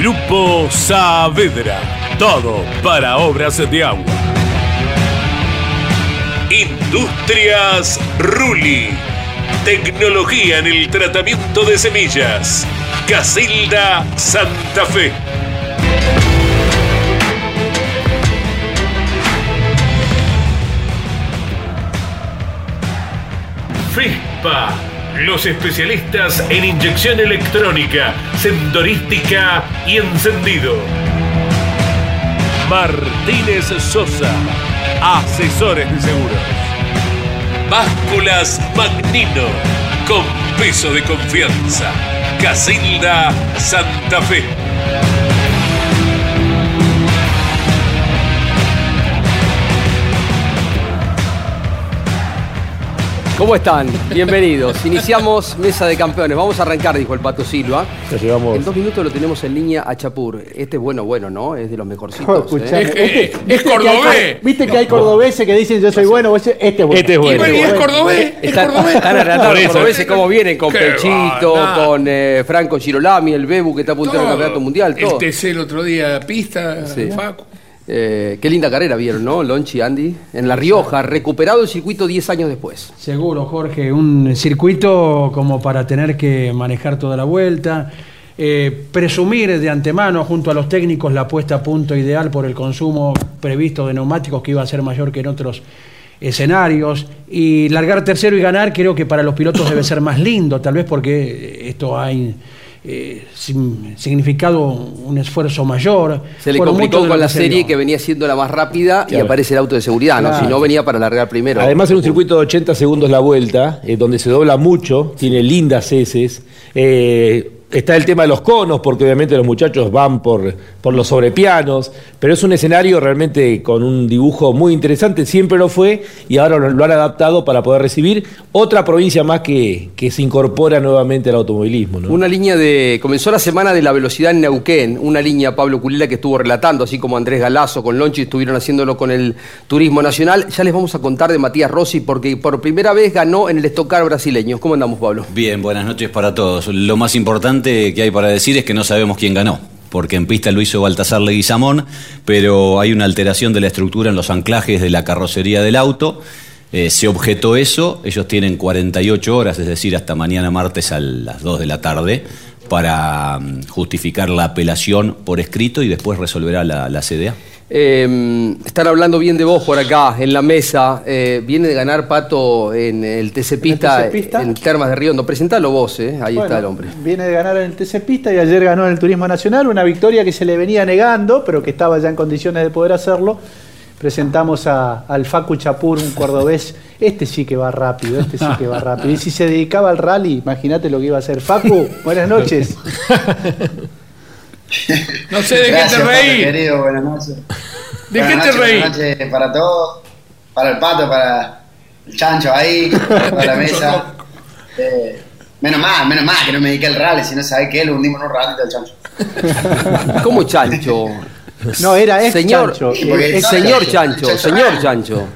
Grupo Saavedra. Todo para obras de agua. Industrias Ruli. Tecnología en el tratamiento de semillas. Casilda Santa Fe. FISPA, los especialistas en inyección electrónica, sendorística y encendido. Martínez Sosa, asesores de seguros. Básculas Magnino, con peso de confianza. Casilda Santa Fe. ¿Cómo están? Bienvenidos. Iniciamos Mesa de Campeones. Vamos a arrancar, dijo el Pato Silva. En dos minutos lo tenemos en línea a Chapur. Este es bueno, bueno, ¿no? Es de los mejorcitos. ¿eh? este- Es viste que hay- cordobés. Viste que hay cordobeses que dicen yo soy bueno, este es bueno. Este es bueno. Y es cordobés, es Están, cordobés. están los cordobeses cómo vienen, con Qué Pechito, va, con eh, Franco Girolami, el Bebu que está en el campeonato mundial, El todo. TC el otro día, pista, Sí. Facu. Eh, qué linda carrera vieron, ¿no? Lonchi, Andy. En La Rioja, recuperado el circuito 10 años después. Seguro, Jorge, un circuito como para tener que manejar toda la vuelta, eh, presumir de antemano junto a los técnicos la puesta a punto ideal por el consumo previsto de neumáticos que iba a ser mayor que en otros escenarios y largar tercero y ganar creo que para los pilotos debe ser más lindo, tal vez porque esto ha eh, significado un esfuerzo mayor. Se le Bueno, complicó con la se serie que venía siendo la más rápida y aparece el auto de seguridad, ¿no? Si no venía para largar primero. Además, en un circuito de 80 segundos la vuelta, eh, donde se dobla mucho, tiene lindas heces. eh, está el tema de los conos, porque obviamente los muchachos van por, por los sobrepianos, pero es un escenario realmente con un dibujo muy interesante, siempre lo fue, y ahora lo, lo han adaptado para poder recibir otra provincia más que, que se incorpora nuevamente al automovilismo. ¿no? Una línea de. Comenzó la semana de la velocidad en Neuquén, una línea Pablo Culila que estuvo relatando, así como Andrés Galazo con Lonchi estuvieron haciéndolo con el Turismo Nacional. Ya les vamos a contar de Matías Rossi porque por primera vez ganó en el Estocar brasileño. ¿Cómo andamos, Pablo? Bien, buenas noches para todos. Lo más importante que hay para decir es que no sabemos quién ganó, porque en pista lo hizo Baltasar Leguizamón, pero hay una alteración de la estructura en los anclajes de la carrocería del auto. Eh, se objetó eso, ellos tienen 48 horas, es decir, hasta mañana martes a las 2 de la tarde, para mm, justificar la apelación por escrito y después resolverá la, la CDA. Eh, están hablando bien de vos por acá, en la mesa. Eh, viene de ganar Pato en el TC Pista, en Termas de Riondo. Presentalo vos, eh. ahí Bueno, está el hombre. Viene de ganar en el TC Pista y ayer ganó en el Turismo Nacional, una victoria que se le venía negando, pero que estaba ya en condiciones de poder hacerlo. presentamos a- al Facu Chapur, un cordobés. Este sí que va rápido, este sí que va rápido. Y si se dedicaba al rally, imagínate lo que iba a hacer. Facu, buenas noches. No sé de qué te Pato, reí. querido, buenas noches. ¿De Buenas qué te noches, reí? Buenas noches para todos, para el pato, para el chancho ahí, para la mesa. Eh, menos mal, menos mal que no me dediqué al rally, si no sabés que lo hundimos en un ratito al chancho. ¿Cómo chancho? No, era ex Señor, chancho. Sí, porque- eh, señor chancho, señor chancho.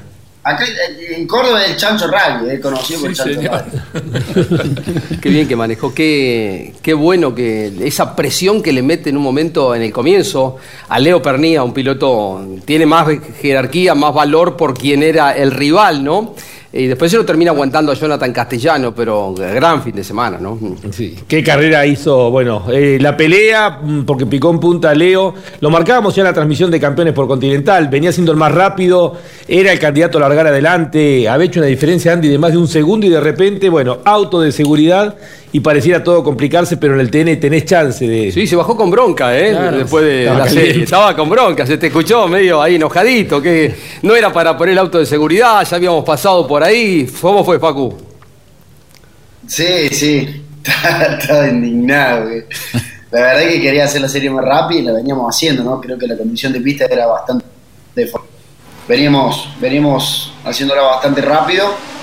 Acá eh, en Córdoba es el chancho rally, es conocido por el Sí, chancho señor. rally. Qué bien que manejó, qué, qué bueno que esa presión que le mete en un momento en el comienzo a Leo Pernía, un piloto, tiene más jerarquía, más valor por quien era el rival, ¿no? Y después se lo termina aguantando a Jonathan Castellano, pero gran fin de semana, ¿no? Sí. ¿Qué carrera hizo? Bueno, eh, la pelea, mm, porque picó en punta Leo, lo marcábamos ya en la transmisión de campeones por Continental, venía siendo el más rápido, era el candidato a largar adelante, había hecho una diferencia Andy de más de un segundo y de repente, bueno, auto de seguridad y pareciera todo complicarse, pero en el TN tenés chance de... Sí, se bajó con bronca, ¿eh? Claro. Después de Estaba la caliente. serie. Estaba con bronca, se te escuchó medio ahí enojadito, que no era para poner el auto de seguridad, ya habíamos pasado por ahí. ¿Cómo fue, Facu? Sí, sí, estaba, indignado. güey. La verdad es que quería hacer la serie más rápida y la veníamos haciendo, ¿no? Creo que la condición de pista era bastante... Veníamos, veníamos haciéndola bastante rápido.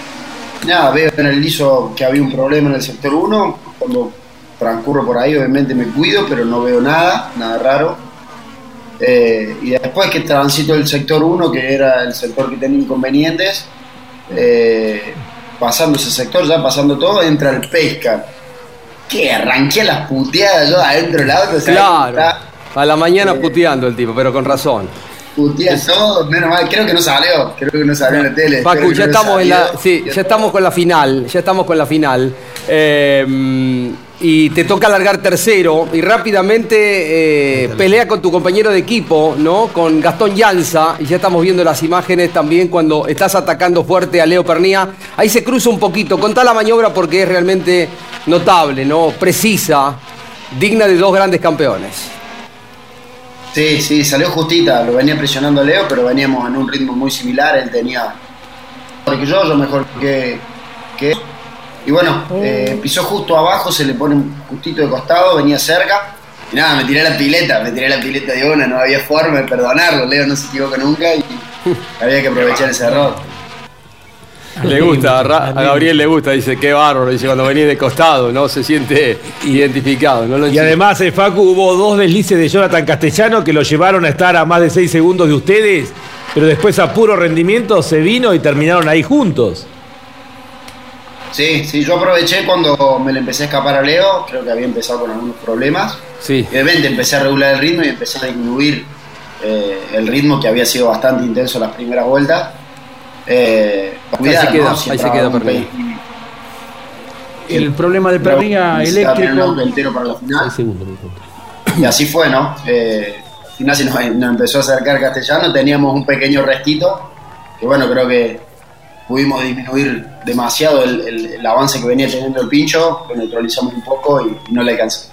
Nada, veo en el liso que había un problema en el sector 1. Cuando transcurro por ahí, obviamente me cuido, pero no veo nada, nada raro. Eh, y después que transito el sector 1, que era el sector que tenía inconvenientes, eh, pasando ese sector, ya pasando todo, entra el pesca. Que arranqué las puteadas yo adentro del auto. Claro. A la mañana puteando el tipo, pero con razón. Todo, menos mal, creo que no salió, creo que no salió en la tele. que ya no estamos en la, salió. sí, ya estamos con la final, ya estamos con la final. Eh, y te toca largar tercero y rápidamente eh, pelea con tu compañero de equipo, ¿no? Con Gastón Llanza, y ya estamos viendo las imágenes también cuando estás atacando fuerte a Leo Pernía. Ahí se cruza un poquito, contá la maniobra porque es realmente notable, ¿no? Precisa, digna de dos grandes campeones. Sí, sí, salió justita, lo venía presionando Leo, pero veníamos en un ritmo muy similar, él tenía mejor que yo, yo mejor que, que él. Y bueno, eh, pisó justo abajo, se le pone un justito de costado, venía cerca. Y nada, me tiré la pileta, me tiré la pileta de una, no había forma de perdonarlo, Leo no se equivoca nunca y había que aprovechar ese error. Le gusta, a Ra- a Gabriel le gusta, dice, qué bárbaro, dice, cuando venís de costado, ¿no? Se siente identificado, ¿no? Lo Y además, eh, Facu, hubo dos deslices de Jonathan Castellano que lo llevaron a estar a más de seis segundos de ustedes, pero después a puro rendimiento se vino y terminaron ahí juntos. Sí, sí, yo aproveché cuando me le empecé a escapar a Leo, creo que había empezado con algunos problemas. Sí. Repente empecé a regular el ritmo y empecé a disminuir eh, el ritmo que había sido bastante intenso las primeras vueltas. Eh, Ahí se queda, ¿no? ahí se queda Pernilla. pe- El problema de Pernilla eléctrico. entero para la final. Segundos. Y así fue, ¿no? Eh, al final se nos, nos empezó a acercar Castellano, teníamos un pequeño restito, que bueno, creo que pudimos disminuir demasiado el, el- el avance que venía teniendo el pincho, lo neutralizamos un poco y, y no le alcanzó.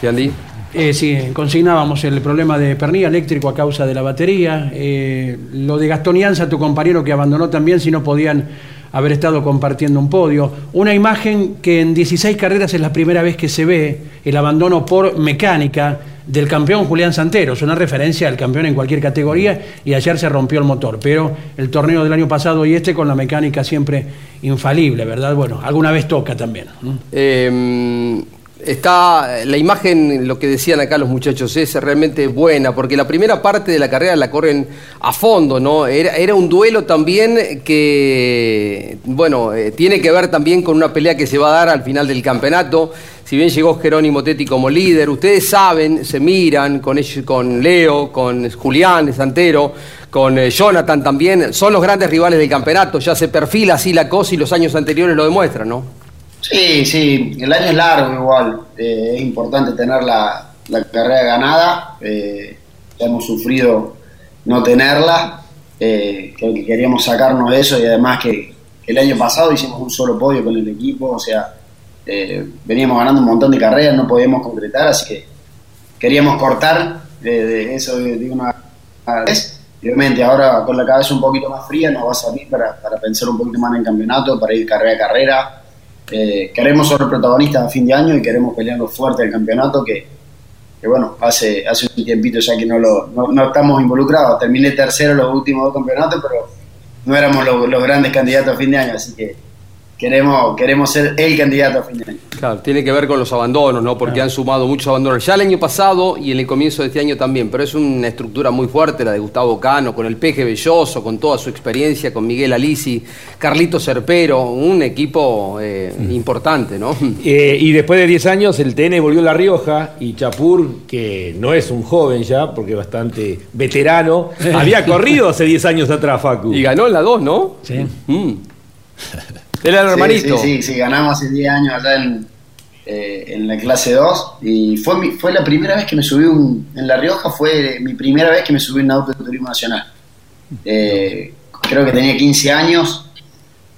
¿Qué, Andy? Eh, sí, consignábamos el problema de Pernilla eléctrico a causa de la batería. eh, lo de Gastón Ianza, tu compañero que abandonó también, si no podían haber estado compartiendo un podio. Una imagen que en 16 carreras es la primera vez que se ve el abandono por mecánica del campeón Julián Santeros, una referencia al campeón en cualquier categoría y ayer se rompió el motor, pero el torneo del año pasado y este con la mecánica siempre infalible, ¿verdad? Bueno, alguna vez toca también. Eh, está la imagen, lo que decían acá los muchachos, es realmente buena, porque la primera parte de la carrera la corren a fondo, ¿no? Era, era un duelo también que, bueno, eh, tiene que ver también con una pelea que se va a dar al final del campeonato. Si bien llegó Jerónimo Tetti como líder, ustedes saben, se miran con, ellos, con Leo, con Julián Santero, con eh, Jonathan también, son los grandes rivales del campeonato, ya se perfila así la cosa y los años anteriores lo demuestran, ¿no? Sí, sí, el año es largo igual, eh, es importante tener la, carrera ganada, eh, ya hemos sufrido no tenerla, eh, creo que queríamos sacarnos eso y además que, el año pasado hicimos un solo podio con el equipo, o sea, eh, veníamos ganando un montón de carreras, no podíamos concretar, así que queríamos cortar de, eso de, una vez obviamente ahora con la cabeza un poquito más fría nos va a servir para, para pensar un poquito más en el campeonato, para ir carrera a carrera. Eh, queremos ser protagonistas a fin de año y queremos pelearlo fuerte el campeonato que, que bueno, hace, hace un tiempito ya que no, lo, no, no estamos involucrados. Terminé tercero los últimos dos campeonatos, pero no éramos los, los grandes candidatos a fin de año, así que queremos, queremos ser el candidato a fin de año. Claro, tiene que ver con los abandonos, ¿no? Porque han sumado muchos abandonos. Ya el año pasado y en el comienzo de este año también, pero es una estructura muy fuerte la de Gustavo Cano, con el Peje Belloso, con toda su experiencia, con Miguel Alisi, Carlito Serpero, un equipo eh, importante, ¿no? Eh, y después de 10 años el TN volvió a La Rioja y Chapur, que no es un joven ya, porque es bastante veterano, había corrido hace 10 años atrás, Facu. Y ganó en la 2, ¿no? Sí. Mm. Era el hermanito. Sí, sí, sí, ganamos hace 10 años allá en, eh, en la clase 2 y fue, mi- fue la primera vez que me subí un, en La Rioja, fue mi primera vez que me subí en un auto de turismo nacional. Eh, creo que tenía 15 años,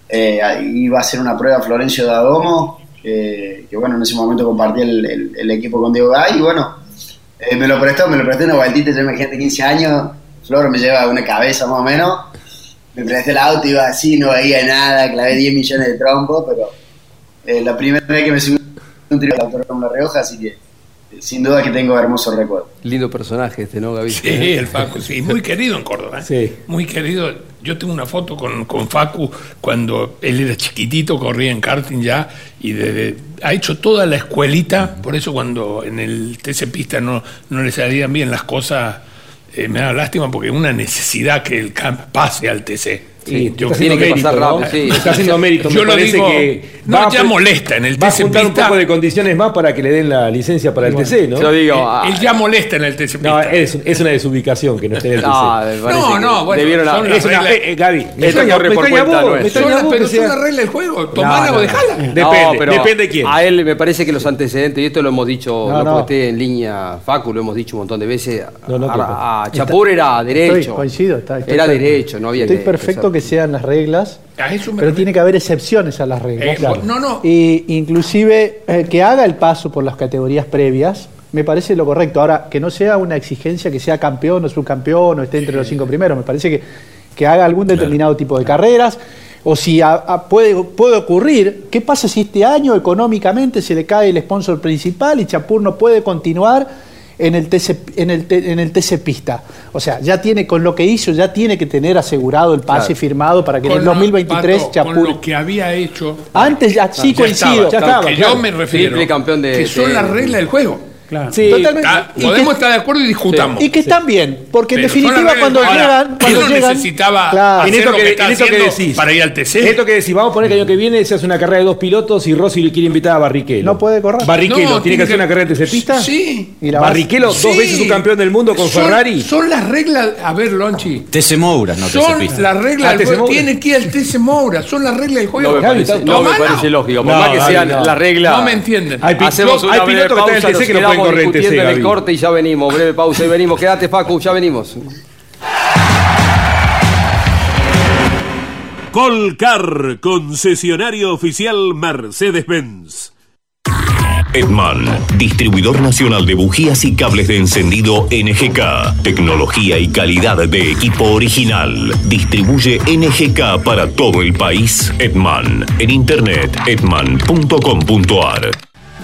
eh, iba a hacer una prueba Florencio de Adomo, que, bueno, en ese momento compartí el, el- el equipo con Diego Gay y bueno, eh, me lo prestó, me lo presté una vueltita, yo imagínate 15 años, Flor me lleva una cabeza más o menos, me presté el auto, iba así, no veía nada, clavé 10 millones de trompos, pero eh, la primera vez que me subí un trío de autódromo La Rioja, así que eh, sin duda que tengo hermosos recuerdos. Lindo personaje este, ¿no, Gaby? Sí, el Facu, sí, muy querido en Córdoba. ¿eh? Sí. Muy querido. Yo tengo una foto con, con Facu cuando él era chiquitito, corría en karting ya, y desde- ha hecho toda la escuelita, por eso cuando en el TC Pista no, no le salían bien las cosas, eh, me da lástima porque es una necesidad que el camp pase al TC. Sí, yo tiene que pasar mérito, ¿no? rápido, sí. Está haciendo mérito. Yo me lo parece digo, que no, va ya molesta en el Va a TC juntar un poco de condiciones más para que le den la licencia para el TC, ¿no? Yo digo, ah, él ya molesta en el TC Pista. No, es, es una desubicación que no esté en el TC. no, No, no, bueno, las Es una- eh, Gaby, me Esto extraña, por extraña cuenta vos, las- vos pero sea- las reglas del juego, No, tomala no, o no. dejala. Depende, No, depende de quién. A él me parece que los antecedentes, y esto lo hemos dicho, No, no, no. porque esté en línea, Facu, lo hemos dicho un montón de veces. No, no, a, a Chapur era derecho. Estoy- coincido, está- estoy era derecho, no había Estoy perfecto que sean las reglas, pero tiene que haber excepciones a las reglas. Eh, claro. no, no. Y inclusive eh, que haga el paso por las categorías previas, me parece lo correcto. Ahora, que no sea una exigencia que sea campeón o subcampeón o esté entre los cinco primeros, me parece que, que haga algún determinado tipo de carreras. O si a- a- puede, puede ocurrir, ¿qué pasa si este año económicamente se le cae el sponsor principal y Chapur no puede continuar en el TC, en el, T- en el TC Pista? O sea, ya tiene, con lo que hizo, ya tiene que tener asegurado el pase Claro. firmado para que en el lo- 2023 Pato, Chapur... Con lo que había hecho. Antes ya sí ya coincido. estaba, ya estaba, que claro. yo me refiero. Campeón de- que son de- las reglas del juego. Claro. Sí, Totalmente. Está- Y podemos que- estar de acuerdo y discutamos. Y que están bien, porque en Pero las definitiva reglas. cuando Ahora, llegan, cuando no llegan, necesitaba Claro. hacer En esto lo que, que está en esto que haciendo decís. para ir al TC. Esto que decís, vamos a poner que el año que viene se hace una carrera de dos pilotos y Rossi le quiere invitar a Barrichello. No puede correr. Barrichello, No, ¿tiene que hacer una carrera de TC-pista? Sí. Barrichello, dos Sí. veces un campeón del mundo con Son- Ferrari. Son las reglas. A ver, Lonchi. TC Mouras, no Son las Ah, reglas del TC juego. Moura. Tiene que ir al TC Moura. Son las reglas del juego. No me parece, está- no me Tomala. parece lógico. Por más que sean no. la regla. No me entienden. Hay pilotos que están en el TC que no en TC, discutiendo en el corte y ya venimos. Breve pausa y venimos. Quédate, Facu, ya venimos. Colcar, concesionario oficial Mercedes-Benz. Edman, distribuidor nacional de bujías y cables de encendido NGK. Tecnología y calidad de equipo original. Distribuye NGK para todo el país. Edman. En internet, edman.com.ar.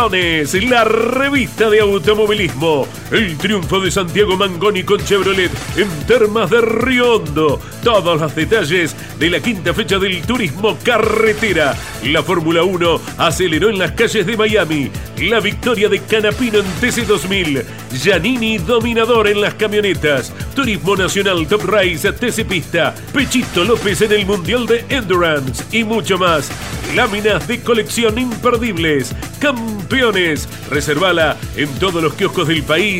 La revista de automovilismo. El triunfo de Santiago Mangoni con Chevrolet en Termas de Río Hondo. Todos los detalles de la quinta fecha del turismo carretera. La Fórmula 1 aceleró en las calles de Miami. La victoria de Canapino en TC2000. Giannini dominador en las camionetas. Turismo Nacional Top Race TC Pista, Pechito López en el Mundial de Endurance y mucho más. Láminas de colección imperdibles, campeones. Reservala en todos los kioscos del país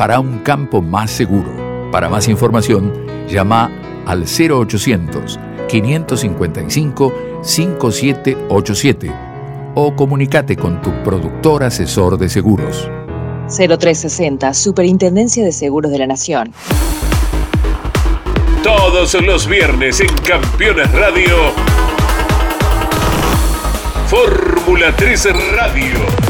para un campo más seguro. Para más información, llama al 0800 555 5787 o comunícate con tu productor asesor de seguros. 0360, Superintendencia de Seguros de la Nación. Todos los viernes en Campeones Radio. Fórmula 3 Radio.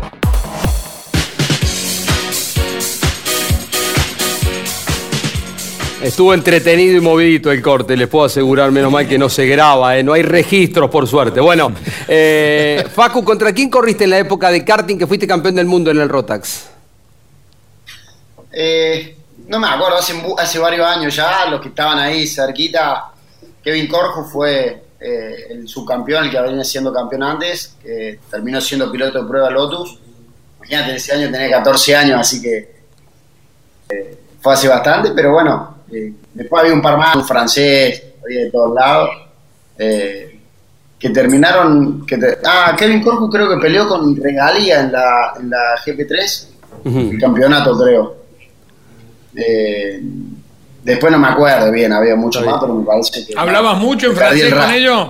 Estuvo entretenido y movidito el corte, les puedo asegurar, menos mal que no se graba, ¿eh? no hay registros por suerte. Bueno, eh, Facu, ¿contra quién corriste en la época de karting que fuiste campeón del mundo en el Rotax? Eh, no me acuerdo, hace, varios años ya, los que estaban ahí cerquita, Kevin Corjo fue eh, el subcampeón, el que venía siendo campeón antes, que terminó siendo piloto de prueba Lotus. Imagínate, ese año tenía 14 años, así que eh, fue hace bastante, pero bueno, eh, después había un par más, un francés, había de todos lados, eh, que terminaron. Que ah, Kevin Corcu creo que peleó con Regalía en la, en la GP3, el campeonato, creo. Eh, después no me acuerdo bien, había muchos más, pero me parece que. ¿Hablabas mucho en francés con ellos?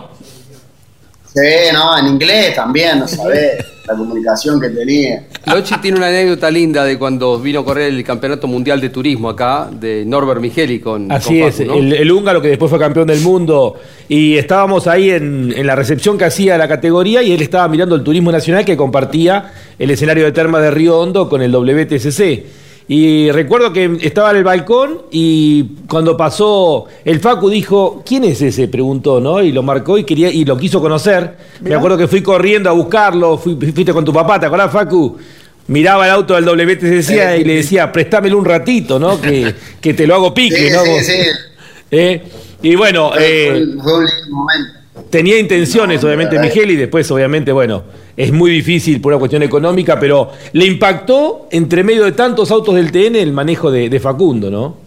Sí, no, en inglés también, no sabés la comunicación que tenía. Lochi tiene una anécdota linda de cuando vino a correr el Campeonato Mundial de Turismo acá, de Norbert Migeli con Así con es, Facu, ¿no? el, el húngaro que después fue campeón del mundo y estábamos ahí en, en la recepción que hacía la categoría y él estaba mirando el turismo nacional que compartía el escenario de Termas de Río Hondo con el WTCC. Y recuerdo que estaba en el balcón y cuando pasó el Facu dijo, ¿quién es ese? Preguntó, ¿no? Y lo marcó y quería y lo quiso conocer. Me acuerdo que fui corriendo a buscarlo, fui- fuiste con tu papá, ¿te acordás, Facu? Miraba el auto del WTCC y le decía, préstamelo un ratito, ¿no? Que, que te lo hago pique, Sí, ¿no? sí, sí. ¿Eh? Y bueno, eh, Fue un lindo momento. Tenía intenciones, obviamente, verdad. Miguel, y después, obviamente, bueno, es muy difícil por una cuestión económica, pero le impactó, entre medio de tantos autos del TN, el manejo de, de Facundo, ¿no?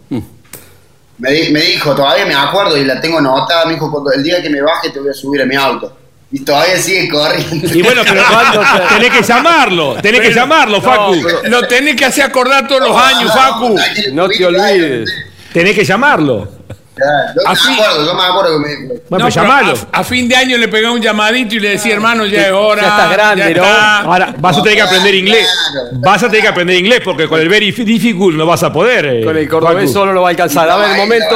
Me, di- me dijo, todavía me acuerdo y la tengo anotada, me dijo, cuando el día que me baje te voy a subir a mi auto. Y todavía sigue corriendo. Y bueno, pero tenés que llamarlo, tenés que llamarlo, Facu. Lo tenés que hacer acordar todos los años, Facu. No te olvides. Tenés que llamarlo. Yo me acuerdo, yo me acuerdo que me... Bueno, No, pues llamalo. a, a fin de año le pegaba un llamadito y le decía, hermano, ya es hora. Ya estás grande, ya ¿no? está". Ahora, vas a tener que aprender inglés. Vas a tener que aprender inglés porque con el very difficult no vas a poder. eh, Con el cordobés solo lo va a alcanzar. A ver, Ahí, momento.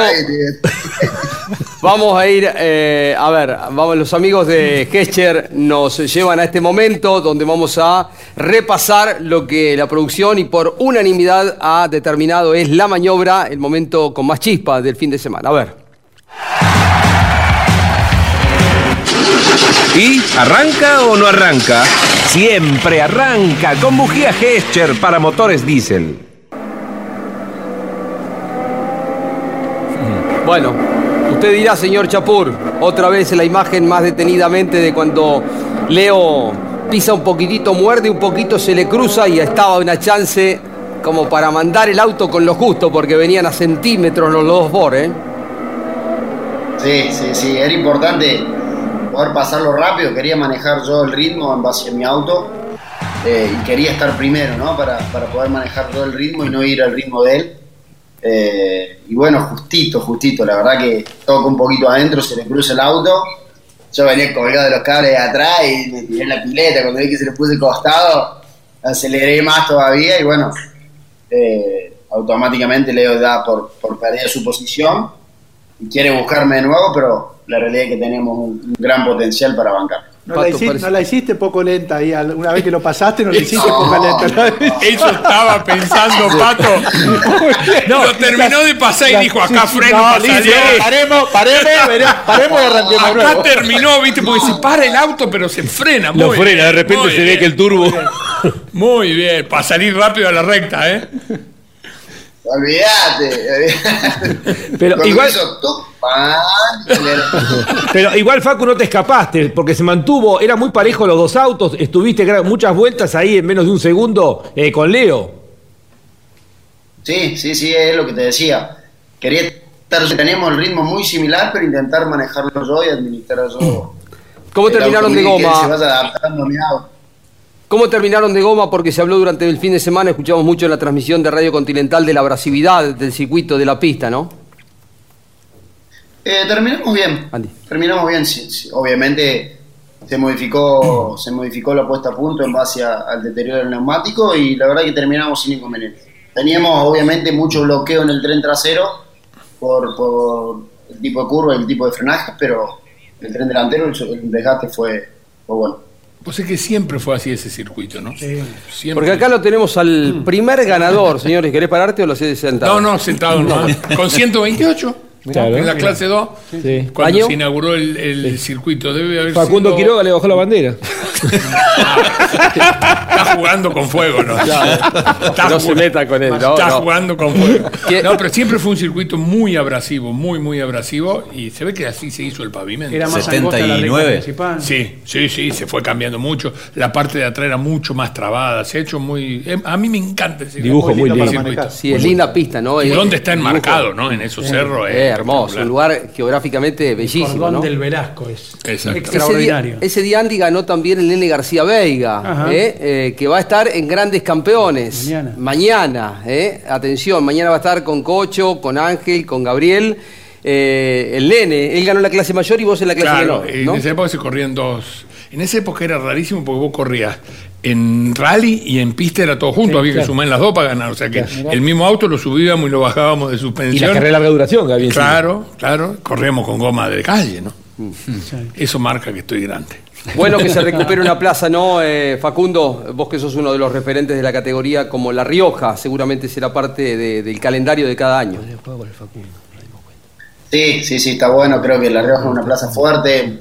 Vamos a ir, eh, a ver, vamos, los amigos de Gescher nos llevan a este momento donde vamos a repasar lo que la producción y por unanimidad ha determinado es la maniobra, el momento con más chispa del fin de semana. A ver. ¿Y arranca o no arranca? Siempre arranca con bujía Gescher para motores diésel. Bueno, usted dirá, señor Chapur, otra vez la imagen más detenidamente de cuando Leo pisa un poquitito, muerde un poquito, se le cruza y estaba una chance como para mandar el auto con lo justo, porque venían a centímetros los dos por, ¿eh? Sí, sí, sí, era importante poder pasarlo rápido, quería manejar yo el ritmo en base a mi auto eh, y quería estar primero, ¿no? Para, para poder manejar yo el ritmo y no ir al ritmo de él. Eh, y bueno, justito, justito, la verdad que toco un poquito adentro, se le cruza el auto. Yo venía colgado de los cables atrás y me tiré la pileta. Cuando vi que se le puse costado, aceleré más todavía y bueno, eh, automáticamente Leo da por, por perder su posición y quiere buscarme de nuevo, pero la realidad es que tenemos un gran potencial para bancar. No la, hiciste, no la hiciste poco lenta ahí, una vez que lo pasaste no la hiciste poco lenta. Eso estaba pensando, Pato. No, lo terminó de pasar y dijo, acá sí, freno no, para salir. paremos, paremos, paremos y arranquemos Acá nuevo. terminó, viste, porque se para el auto, pero se frena. Lo frena, de repente se ve que el turbo. Muy bien, para salir rápido a la recta, ¿eh? Olvídate. Pero igual- hizo Pero igual, Facu, no te escapaste, porque se mantuvo, era muy parejo los dos autos, estuviste muchas vueltas ahí en menos de un segundo eh, con Leo. Sí, sí, sí, es lo que te decía. Quería estar, teníamos el ritmo muy similar, pero intentar manejarlo yo y administrar yo. ¿Cómo terminaron de goma? se vaya adaptando a mi auto. ¿Cómo terminaron de goma? Porque se habló durante el fin de semana, escuchamos mucho en la transmisión de Radio Continental de la abrasividad del circuito de la pista, ¿no? Eh, terminamos bien. Terminamos bien. sí, sí. Obviamente se modificó, se modificó la puesta a punto en base a- al deterioro del neumático y la verdad que terminamos sin inconvenientes. Teníamos obviamente mucho bloqueo en el tren trasero por, por el tipo de curva y el tipo de frenaje, pero el tren delantero, el, el desgaste fue, fue bueno. Pues es que siempre fue así ese circuito, ¿no? Siempre. Porque acá lo tenemos al primer ganador, señores. ¿Querés pararte o lo haces sentado? No, no, sentado no. Con 128. Claro. en la clase 2. Sí. Cuando ¿Año? se inauguró el, el circuito. Debe haber Facundo sido- Quiroga le bajó la bandera. Está jugando con fuego, ¿no? Está No se meta con él, no, Está no. jugando con fuego. No, pero siempre fue un circuito muy abrasivo, muy, muy abrasivo. Y se ve que así se hizo el pavimento. Era más angosta la recta principal. Sí, sí, sí, se fue cambiando mucho. La parte de atrás era mucho más trabada. Se ha hecho muy. eh, A mí me encanta ese Dibujo muy lindo. circuito. Sí, es linda pista, ¿no? ¿Y dónde está dibujo. enmarcado, no? En esos cerros. Eh, hermoso, un lugar geográficamente bellísimo, Cordón ¿no? del Velasco es Exacto. extraordinario. Ese día, ese día Andy ganó también el Nene García Veiga. ¿eh? Eh, que va a estar en Grandes Campeones. Mañana. Mañana, ¿eh? Atención, mañana va a estar con Cocho, con Ángel, con Gabriel. Eh, el Nene, él ganó la clase mayor y vos en la clase Claro, menor. en ¿no? esa época se corrían dos. En esa época era rarísimo porque vos corrías en rally y en pista era todo junto, Sí, había que sumar las dos para ganar. O sea que Claro. el mismo auto lo subíamos y lo bajábamos de suspensión. Y la carrera de larga duración, Gaby. Claro, claro, corríamos con goma de calle, ¿no? Eso marca que estoy grande. Bueno que se recupere una plaza, ¿no? Eh, Facundo, vos que sos uno de los referentes de la categoría como La Rioja, seguramente será parte de- del calendario de cada año. Sí, sí, sí, está bueno. Creo que La Rioja es una plaza fuerte.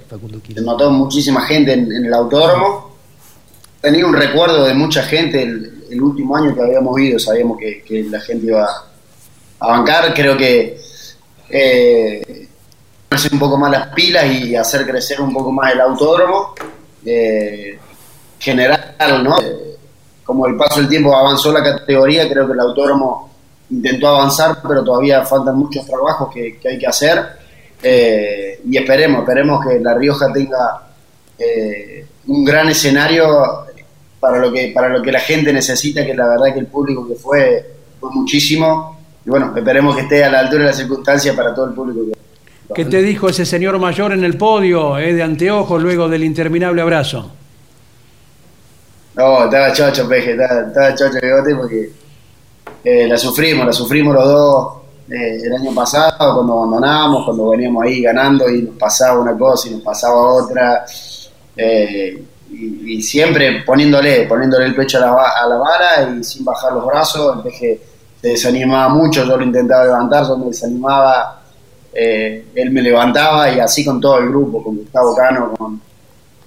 Se notó muchísima gente en, en el autódromo. Tenía un recuerdo de mucha gente el, el último año que habíamos ido. Sabíamos que, la gente iba a bancar. Creo que eh, ponerse un poco más las pilas y hacer crecer un poco más el autódromo. Eh, general, ¿no? Como el paso del tiempo avanzó la categoría, creo que el autódromo intentó avanzar, pero todavía faltan muchos trabajos que, que hay que hacer. Eh, y esperemos, esperemos que La Rioja tenga eh, un gran escenario para lo que para lo que la gente necesita, que la verdad que el público que fue fue muchísimo. Y bueno, esperemos que esté a la altura de las circunstancias para todo el público que, ¿Qué te dijo ese señor mayor en el podio, eh, de anteojos, luego del interminable abrazo? No, estaba chocho, peje, estaba, estaba chocho bigote porque eh, la sufrimos, la sufrimos los dos eh, el año pasado cuando abandonamos, cuando veníamos ahí ganando y nos pasaba una cosa y nos pasaba otra. eh, y, siempre poniéndole, poniéndole el pecho a la, a la vara y sin bajar los brazos. El peje se desanimaba mucho, yo lo intentaba levantar, yo me desanimaba, eh, él me levantaba y así con todo el grupo, con Gustavo Cano, con,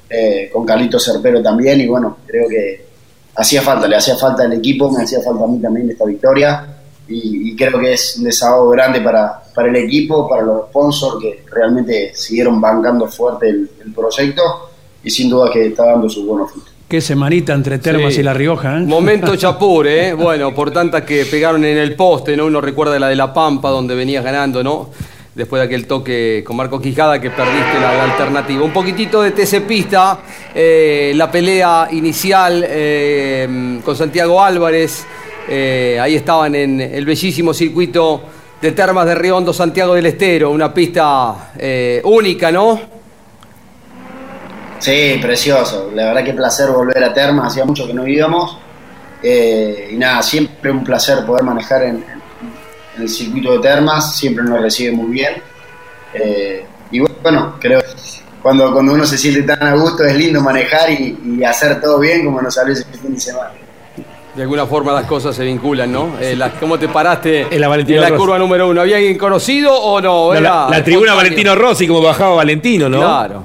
eh, con Carlito Cerpero también, y bueno, creo que hacía falta, le hacía falta al equipo, me hacía falta a mí también esta victoria, y, creo que es un desahogo grande para, para el equipo, para los sponsors que realmente siguieron bancando fuerte el proyecto, y sin duda que está dando sus buenos frutos. Qué semanita entre Termas Sí. y La Rioja. ¿eh? Momento Chapur, ¿eh? Bueno, por tantas que pegaron en el poste, ¿no? Uno recuerda la de La Pampa, donde venías ganando, ¿no? Después de aquel toque con Marco Quijada que perdiste la, la alternativa. Un poquitito de TC Pista, eh, la pelea inicial eh, con Santiago Álvarez. eh, ahí estaban en el bellísimo circuito de Termas de Riondo, Santiago del Estero. Una pista eh, única, ¿no? Sí, precioso. La verdad que placer volver a Terma, hacía mucho que no íbamos. Eh, y nada, siempre un placer poder manejar en, en el circuito de Termas, siempre nos recibe muy bien. Eh, y bueno, creo que cuando, cuando uno se siente tan a gusto es lindo manejar y, y hacer todo bien como nos salió ese fin de semana. De alguna forma las cosas se vinculan, ¿no? Eh, la- ¿Cómo te paraste En la Valentino en la curva número uno? ¿Había alguien conocido o no? No, Era la, la tribuna. Valentino Rossi, como bajaba Valentino, ¿no? Claro.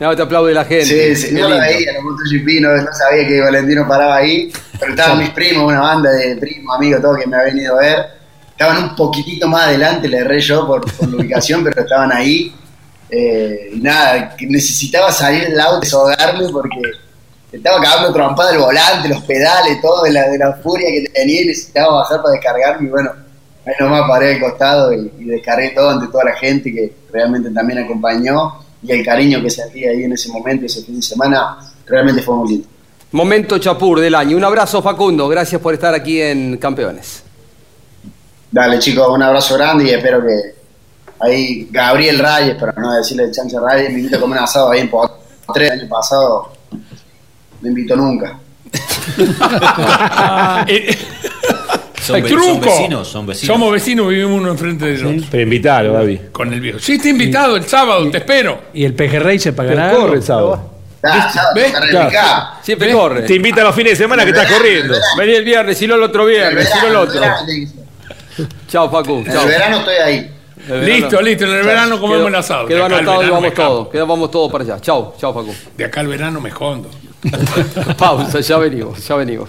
No, te aplaude la gente. Sí, sí, no lo veía, MotoGP, no, no sabía que Valentino paraba ahí, pero estaban mis primos, una banda de primos, amigos, todos que me habían ido a ver. Estaban un poquitito más adelante, le erré yo por, por la ubicación, pero estaban ahí. Eh, y nada, necesitaba salir del auto, desahogarme porque estaba cagando trompada el volante, los pedales, todo de la, de la furia que tenía y necesitaba bajar para descargarme. Y bueno, ahí nomás paré al costado y, y descargué todo ante toda la gente que realmente también acompañó y el cariño que sentí ahí en ese momento, ese fin de semana, realmente fue muy lindo. Momento Chapur del año. Un abrazo, Facundo. Gracias por estar aquí en Campeones. Dale chicos, un abrazo grande y espero que ahí Gabriel Reyes, para no decirle Chancha Reyes, me invita a comer un asado ahí en Potre. El año pasado no invitó nunca. Son, ve- truco. son vecinos, son vecinos. Somos vecinos, vivimos uno enfrente de ellos. Pero invitalo, Gaby. Con el viejo. Sí, te he invitado el sábado, te espero. ¿Y el pejerrey se pagará? Pero corre el sábado. Ah, sábado, ¿Ves? para Claro. replicar. Siempre corre. Te invita a los fines de semana que estás corriendo. Vení el viernes, si no el otro viernes, si no el otro. Chao, Facu. En el verano estoy ahí. Listo, listo. En el verano comemos el asado. Quedó anotado y vamos todos. Quedó, vamos todos para allá. Chao, chao, Facu. De acá al verano me escondo. Pausa, ya venimos, ya venimos.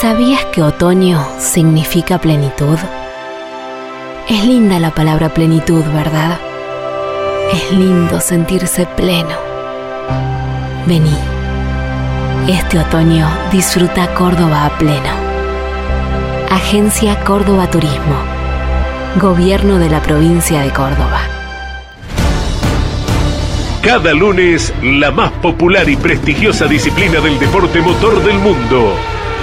¿Sabías que otoño significa plenitud? Es linda la palabra plenitud, ¿verdad? Es lindo sentirse pleno. Vení. Este otoño disfruta Córdoba a pleno. Agencia Córdoba Turismo. Gobierno de la provincia de Córdoba. Cada lunes, la más popular y prestigiosa disciplina del deporte motor del mundo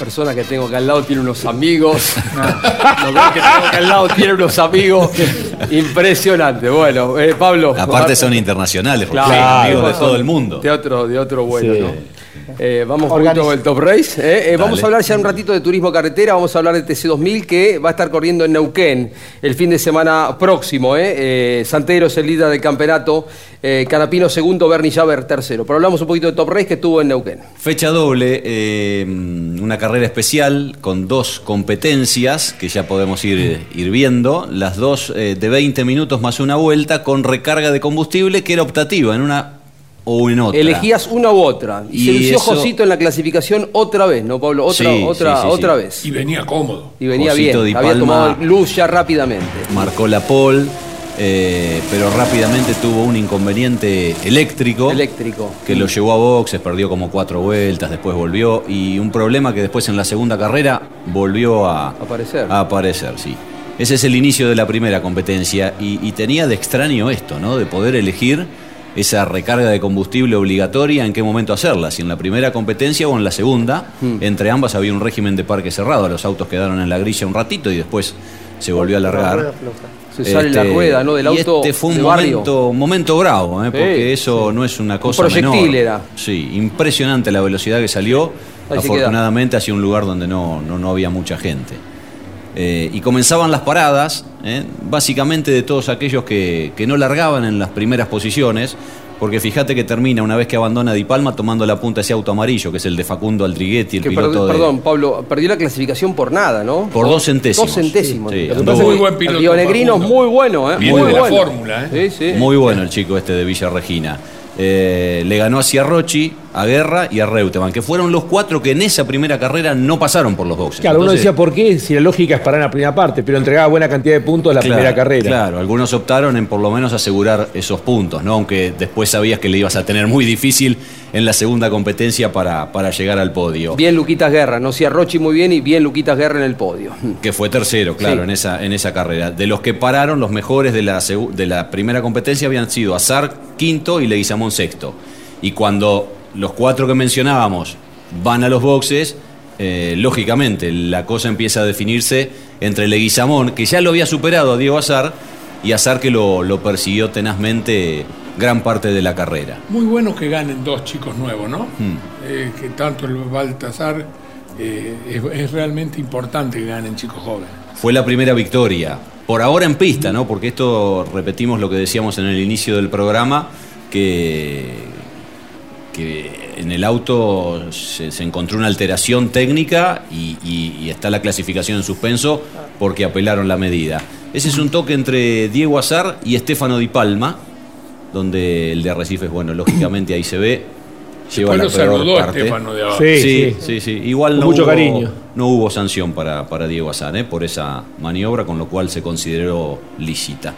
Persona que tengo acá al lado tiene unos amigos. Los dos que tengo acá al lado tienen unos amigos. Impresionante. Bueno, eh, Pablo. Aparte son internacionales, porque Claro, son amigos de son todo el mundo. De otro, de otro vuelo, Sí. ¿no? Eh, vamos Organiz- junto con el Top Race. ¿eh? Eh, vamos a hablar ya un ratito de turismo carretera. Vamos a hablar de TC2000 que va a estar corriendo en Neuquén el fin de semana próximo. ¿eh? Eh, Santero es el líder del campeonato. eh, Canapino segundo, Bernie Javer tercero. Pero hablamos un poquito de Top Race que estuvo en Neuquén. Fecha doble, eh, una carrera especial con dos competencias que ya podemos ir, ir viendo. Las dos eh, de 20 minutos más una vuelta con recarga de combustible que era optativa en una o en otra. Elegías una u otra. Y, Y se lució eso- Josito en la clasificación otra vez, ¿no, Pablo? Otra, Sí, otra, sí, sí, otra sí. vez. Y venía cómodo. Y venía Josito bien. Había tomado luz ya rápidamente. Marcó la pole, eh, pero rápidamente tuvo un inconveniente eléctrico. Eléctrico. que lo llevó a boxes, perdió como cuatro vueltas, después volvió y un problema que después en la segunda carrera volvió a Aparecer. a aparecer, sí. Ese es el inicio de la primera competencia y, y tenía de extraño esto, ¿no? De poder elegir esa recarga de combustible obligatoria, en qué momento hacerla, si en la primera competencia o en la segunda. Hmm. Entre ambas había un régimen de parque cerrado, los autos quedaron en la grilla un ratito y después se volvió a alargar. Se sale la rueda, ¿no? Del y auto Este fue un de barrio. momento, un momento bravo, ¿eh? porque Sí, eso no es una cosa proyectil menor. era. Sí, impresionante la velocidad que salió. Ahí afortunadamente hacia un lugar donde no, no, no había mucha gente. Eh, y comenzaban las paradas, ¿eh? básicamente de todos aquellos que, que no largaban en las primeras posiciones, porque fíjate que termina una vez que abandona Di Palma tomando la punta ese auto amarillo, que es el de Facundo Aldriguetti, el Que piloto perdi- de... Perdón, Pablo, perdió la clasificación por nada, ¿no? Por dos centésimos. Dos centésimos. Sí, muy buen el piloto, Rionegrino es muy bueno, ¿eh? Muy de la bueno. fórmula, Sí, sí. Muy bueno el chico este de Villa Regina. Eh, le ganó a Ciarrochi, a Guerra y a Reutemann, que fueron los cuatro que en esa primera carrera no pasaron por los boxes. Claro, uno decía por qué, si la lógica es parar en la primera parte, pero entregaba buena cantidad de puntos en la Claro, primera carrera. Claro, algunos optaron en por lo menos asegurar esos puntos, ¿no? Aunque después sabías que le ibas a tener muy difícil en la segunda competencia para, para llegar al podio. Bien Luquitas Guerra, no Rochi muy bien y bien Luquitas Guerra en el podio. Que fue tercero, claro, Sí. en, esa, en esa carrera. De los que pararon, los mejores de la, de la primera competencia habían sido Azar quinto y Leguizamón sexto. Y cuando los cuatro que mencionábamos van a los boxes, eh, lógicamente la cosa empieza a definirse entre Leguizamón, que ya lo había superado a Diego Azar, y Azar que lo, lo persiguió tenazmente gran parte de la carrera. Muy bueno que ganen dos chicos nuevos, ¿no? Hmm. Eh, que tanto el Baltasar eh, es, es realmente importante que ganen chicos jóvenes. Fue la primera victoria. Por ahora en pista, ¿no? Porque esto repetimos lo que decíamos en el inicio del programa, que, que en el auto se, se encontró una alteración técnica y, y- y está la clasificación en suspenso porque apelaron la medida. Ese es un toque entre Diego Azar y Estefano Di Palma, donde el de Arrecifes, bueno, lógicamente ahí se ve. Lleva la lo peor saludó parte. Estefano de abajo. Sí, Sí, sí, Igual no mucho hubo, cariño. no hubo sanción para, para Diego Azar ¿eh? por esa maniobra, con lo cual se consideró lícita.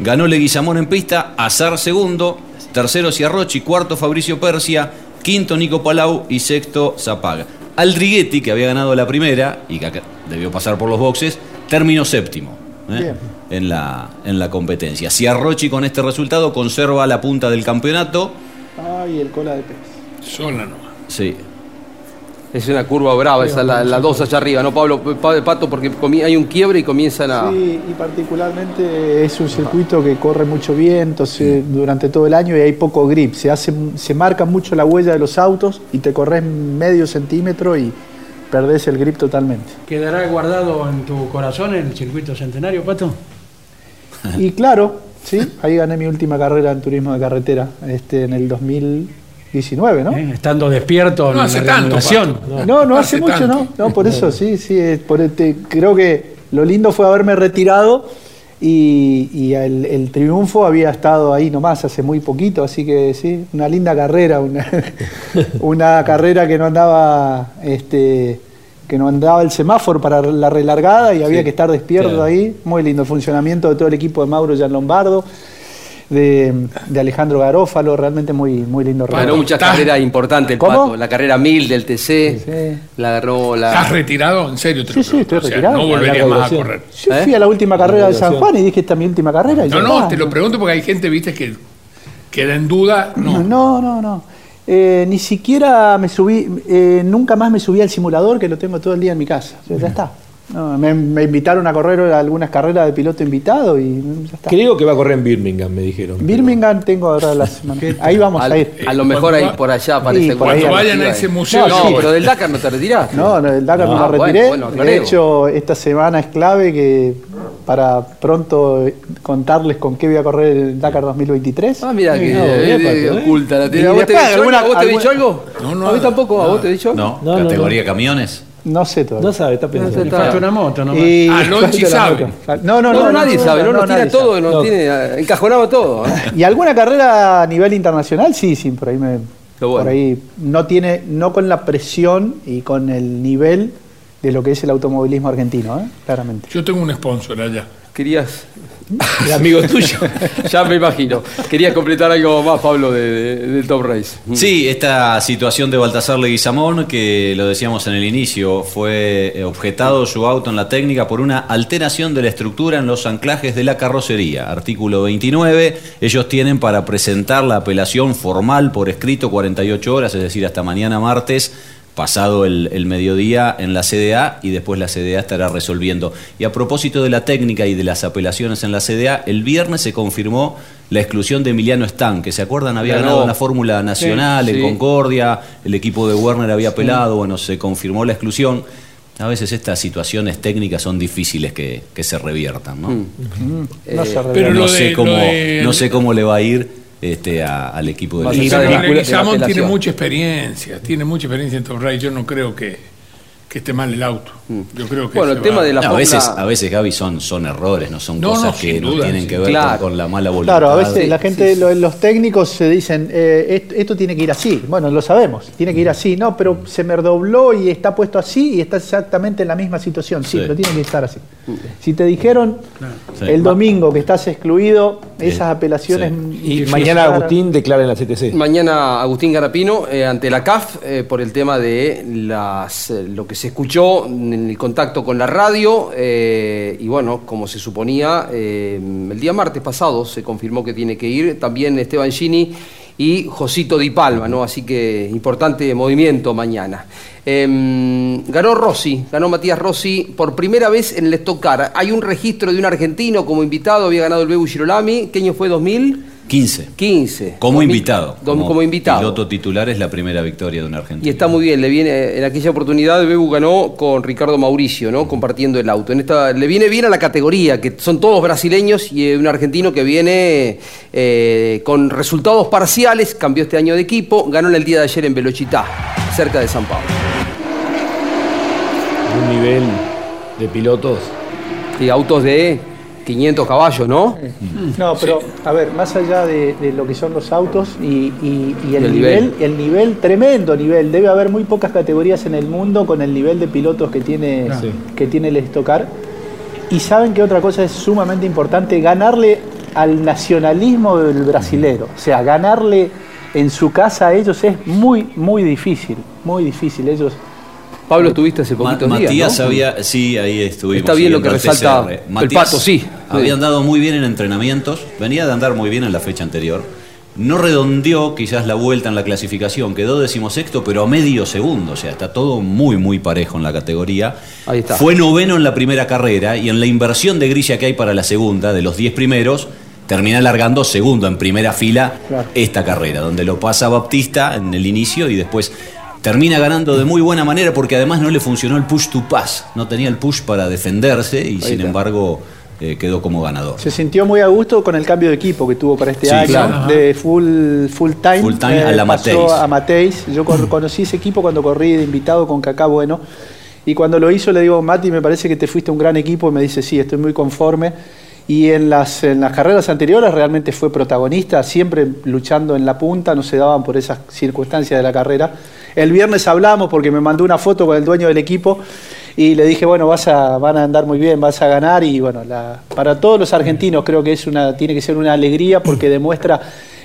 Ganó Leguizamón en pista, Azar segundo, tercero Ciarrochi, cuarto Fabricio Persia, quinto Nico Palau y sexto Zapaga. Aldriguetti, que había ganado la primera y que acá debió pasar por los boxes, terminó séptimo ¿eh? En, la, en la competencia. Ciarrochi con este resultado conserva la punta del campeonato. Ay, el cola de pez. Sola nomás. Sí, Es una curva brava, esa la, la dos allá arriba, ¿no, Pablo? Pa- Pato, porque hay un quiebre y comienzan a. Sí, y particularmente es un circuito que corre mucho viento se- durante todo el año y hay poco grip. Se, hace, se marca mucho la huella de los autos y te corres medio centímetro y perdés el grip totalmente. ¿Quedará guardado en tu corazón el circuito centenario, Pato? Y claro, sí, ahí gané mi última carrera en turismo de carretera este, en el 2019, ¿no? Eh, Estando despierto en No hace la tanto. No, no No hace hace mucho, tanto. ¿no? No, por eso, sí, sí. es por este- creo que lo lindo fue haberme retirado y, y el, el triunfo había estado ahí nomás hace muy poquito, así que sí, una linda carrera, una, una carrera que no andaba, este, que no andaba el semáforo para la relargada y había Sí, que estar despierto claro. ahí. Muy lindo el funcionamiento de todo el equipo de Mauro Gian Lombardo. De, de Alejandro Garófalo, realmente muy, muy lindo. Ganó relato. muchas carreras importantes el ¿Cómo? Pato. La carrera 1000 del TC, la ganó la. ¿Estás retirado? ¿En serio? Te Sí, sí, estoy pregunto. O sea, retirado. no volverías La más a correr. Yo fui a la última carrera de San. Juan y dije, esta es mi última carrera. y No, no, te lo pregunto porque hay gente, viste, que queda en duda. No, No, no, no. Eh, ni siquiera me subí, eh, nunca más me subí al simulador que lo tengo todo el día en mi casa. O sea, Ya está. No, me, me invitaron a correr algunas carreras de piloto invitado y ya está. Creo que va a correr en Birmingham, me dijeron. Birmingham tengo ahora la semana. Ahí vamos a ir. A lo mejor ahí por allá aparece Sí, por ahí alguna a ahí. museo, No, sí. pero del Dakar no te retiraste. No, no, el Dakar no, Ah, me bueno, retiré. bueno, de hecho, esta semana es clave que para pronto contarles con qué voy a correr el Dakar 2023. Ah, mira que No, eh, eh, ¿eh? oculta la Y tiene. ¿A vos te he dicho alguna- algo? ¿A vos te he alguna- dicho algo? No, no, A mí tampoco, ¿a vos te he dicho algo? No, categoría camiones. No sé todavía. No sabe, está pensando. Le falta una moto nomás. Y- Ah, Lonchi falta la sabe. No, no, No, no, nadie sabe, no, nos tiene todo, No. tiene encajonado todo. ¿eh? Y alguna carrera a nivel internacional, sí, sí, por ahí me. Lo bueno. Por ahí no tiene, no con la presión y con el nivel de lo que es el automovilismo argentino, ¿eh? claramente. Yo tengo un sponsor allá. Querías. El amigo tuyo. ya me imagino. Querías completar algo más, Pablo, de, de- del Top Race. Sí, esta situación de Baltasar Leguizamón, que lo decíamos en el inicio, fue eh, objetado su auto en la técnica por una alteración de la estructura en los anclajes de la carrocería. Artículo 29. Ellos tienen para presentar la apelación formal por escrito 48 horas, es decir, hasta mañana martes pasado el, el mediodía en la CDA y después la CDA estará resolviendo. Y a propósito de la técnica y de las apelaciones en la CDA, el viernes se confirmó la exclusión de Emiliano Stan, que se acuerdan había Ganó. ganado una fórmula nacional Sí, en sí. Concordia, el equipo de Werner había apelado, bueno, se confirmó la exclusión. A veces estas situaciones técnicas son difíciles que, que se reviertan, ¿no? No Eh, se arregla. pero no, sé cómo, de- no sé cómo le va a ir este, a- al equipo del la Leguizamón tiene mucha experiencia, tiene mucha experiencia en Top Race. Yo no creo que, que esté mal el auto. Yo creo que Bueno, el tema va- de la No, a veces, a veces Gaby, son, son errores, no son No, cosas no, que no tienen sí. que ver Claro. con, con la mala voluntad. Claro, a veces Sí, la gente, sí, lo- los técnicos se dicen, eh, esto, esto tiene que ir así. Bueno, lo sabemos, tiene que ir así. No, pero se me dobló y está puesto así y está exactamente en la misma situación. Sí, Sí. pero tiene que estar así. Si te dijeron Sí. el domingo que estás excluido, esas apelaciones... Y que mañana Agustín declara en la CTC. Mañana Agustín Garapino eh, ante la CAF eh, por el tema de las, eh, lo que se escuchó en el contacto con la radio eh, y bueno, como se suponía, eh, el día martes pasado se confirmó que tiene que ir. También Esteban Gini y Josito Di Palma, ¿no? Así que importante movimiento mañana. Eh, ganó Rossi, ganó Matías Rossi por primera vez en el Stock Car. Hay un registro de un argentino como invitado, había ganado el Bebu Girolami. ¿Qué año fue? ¿2000? 15. 15. Como 2000, invitado. dom- como, invitado. Piloto titular es la primera victoria de un argentino. Y está muy bien, le viene, en aquella oportunidad Bebu ganó con Ricardo Mauricio, ¿no? Compartiendo el auto. En esta, le viene bien a la categoría, que son todos brasileños y eh, un argentino que viene eh, con resultados parciales, cambió este año de equipo, ganó en el día de ayer en Velochitá, cerca de San Pablo. Un nivel de pilotos. Y autos de 500 caballos, ¿no? No, pero a ver, más allá de, de lo que son los autos y, y- y el, El nivel, nivel. el nivel, tremendo nivel. Debe haber muy pocas categorías en el mundo con el nivel de pilotos que tiene, Sí. que tiene el Estocar. Y saben que otra cosa es sumamente importante, ganarle al nacionalismo del brasilero. O sea, ganarle en su casa a ellos es muy, muy difícil. Muy difícil. Ellos Pablo, estuviste hace Ma- poquitos Matías días, ¿no? había, sí, ahí estuvimos. Está bien lo que el resalta el Matías Pato, sí. Había andado muy bien en entrenamientos, venía de andar muy bien en la fecha anterior. No redondeó quizás la vuelta en la clasificación, quedó decimosexto, pero a medio segundo, o sea, está todo muy, muy parejo en la categoría. Ahí está. Fue noveno en la primera carrera y en la inversión de grilla que hay para la segunda, de los diez primeros, termina largando segundo en primera fila Claro. esta carrera, donde lo pasa Baptista en el inicio y después termina ganando de muy buena manera porque además no le funcionó el push to pass, no tenía el push para defenderse y sin embargo eh, quedó como ganador. se sintió muy a gusto con el cambio de equipo que tuvo para este Sí, año, claro. de full, full time. Full time a la pasó Mateis. a Mateis. Yo cor- conocí ese equipo cuando corrí de invitado con Cacá Bueno. Y cuando lo hizo le digo, Mati, me parece que te fuiste un gran equipo. Y me dice, sí, estoy muy conforme. Y en las, en las carreras anteriores realmente fue protagonista, siempre luchando en la punta, no se daban por esas circunstancias de la carrera. El viernes hablamos porque me mandó una foto con el dueño del equipo y le dije, bueno, vas a, van a andar muy bien, vas a ganar y bueno, para todos los argentinos creo que es una, tiene que ser una alegría porque demuestra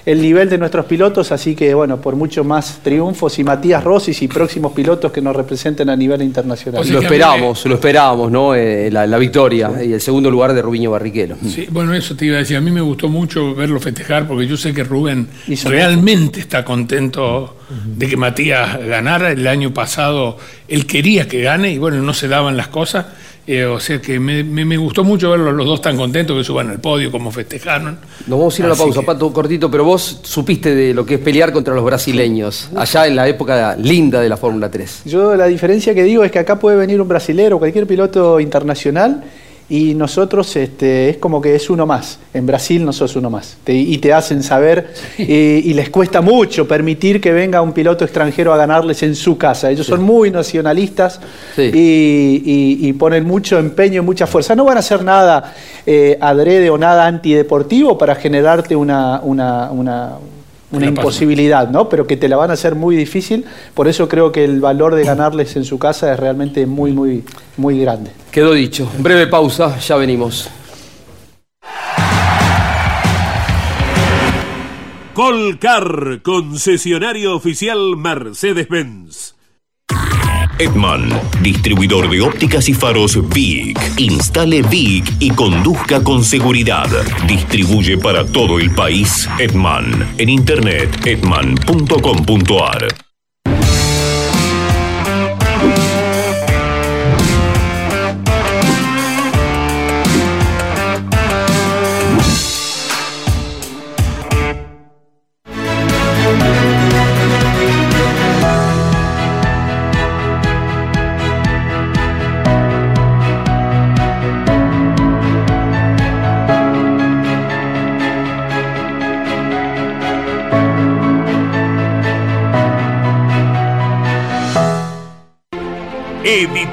el nivel de nuestros pilotos, así que bueno, por mucho más triunfos y Matías Rossi y próximos pilotos que nos representen a nivel internacional. O sea Lo esperábamos, lo esperábamos, ¿no? Eh, la, la victoria y el segundo lugar de Rubiño Barrichello. Sí, bueno, eso te iba a decir. A mí me gustó mucho verlo festejar porque yo sé que Rubén Hizo realmente está contento de que Matías ganara. El año pasado él quería que gane y bueno, no se daban las cosas. Eh, o sea que me, me- me gustó mucho verlos los dos tan contentos que suban al podio, como festejaron. Nos vamos a ir a la pausa, que- Pato, cortito, pero vos supiste de lo que es pelear contra los brasileños, allá en la época linda de la Fórmula 3. Yo la diferencia que digo es que acá puede venir un brasilero, cualquier piloto internacional, y nosotros este, es como que es uno más. En Brasil no sos uno más. Te- y te hacen saber, eh, y les cuesta mucho permitir que venga un piloto extranjero a ganarles en su casa. Ellos son muy nacionalistas y, y- y ponen mucho empeño y mucha fuerza. No van a hacer nada eh, adrede o nada antideportivo para generarte una, una- una- una imposibilidad, ¿no? Pero que te la van a hacer muy difícil. Por eso creo que el valor de ganarles en su casa es realmente muy, muy, muy grande. Quedó dicho. Breve pausa, ya venimos. Colcar, concesionario oficial Mercedes-Benz. Edman, distribuidor de ópticas y faros Vic. Instale Vic y conduzca con seguridad. Distribuye para todo el país Edman. En internet edman.com.ar.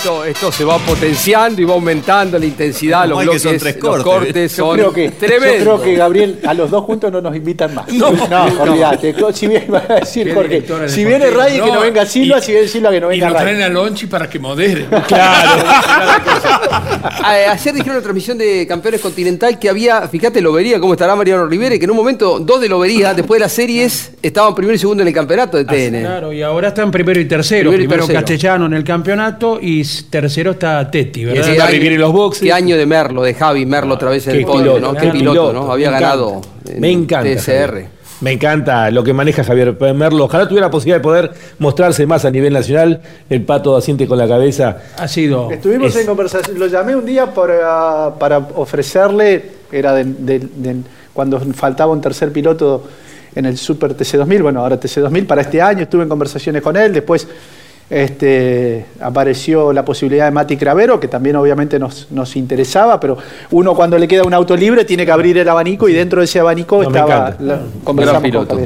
Esto, esto se va potenciando y va aumentando la intensidad, los bloques, son tres los cortes, cortes Yo son creo que, tremendos. Yo creo que, Gabriel, a los dos juntos no nos invitan más. No, no. olvídate. Si viene, va a decir Jorge, si viene Ray, que No, venga Silva, y- si viene Silva, que no Y venga lo Ray. traen a Lonchi para que modere. Eh, Ayer dijeron en la transmisión de Campeones Continental que había, fíjate, Lobería, cómo estará Mariano Rivera, y que en un momento dos de Lobería, después de las series, estaban primero y segundo en el campeonato de TN. Claro, y ahora están primero y tercero. Primero y Primero, tercero. Castellano en el campeonato y tercero está Tetti, ¿verdad? Qué año- Qué año de Merlo, de Javi Merlo otra vez en Qué el podio, piloto, ¿no? qué piloto, piloto, ¿no? me Había encanta. ganado en Me encanta. TSR. Me encanta lo que maneja Javier Merlo. Ojalá tuviera la posibilidad de poder mostrarse más a nivel nacional. El pato asiente con la cabeza. Ha sido. Estuvimos en conversación, lo llamé un día para, para ofrecerle, era de- de- de- cuando faltaba un tercer piloto en el Super TC2000, bueno, ahora TC2000 para este año, estuve en conversaciones con él, después este, apareció la posibilidad de Mati Cravero, que también obviamente nos, nos interesaba, pero uno cuando le queda un auto libre tiene que abrir el abanico y dentro de ese abanico No, estaba, la- conversamos con.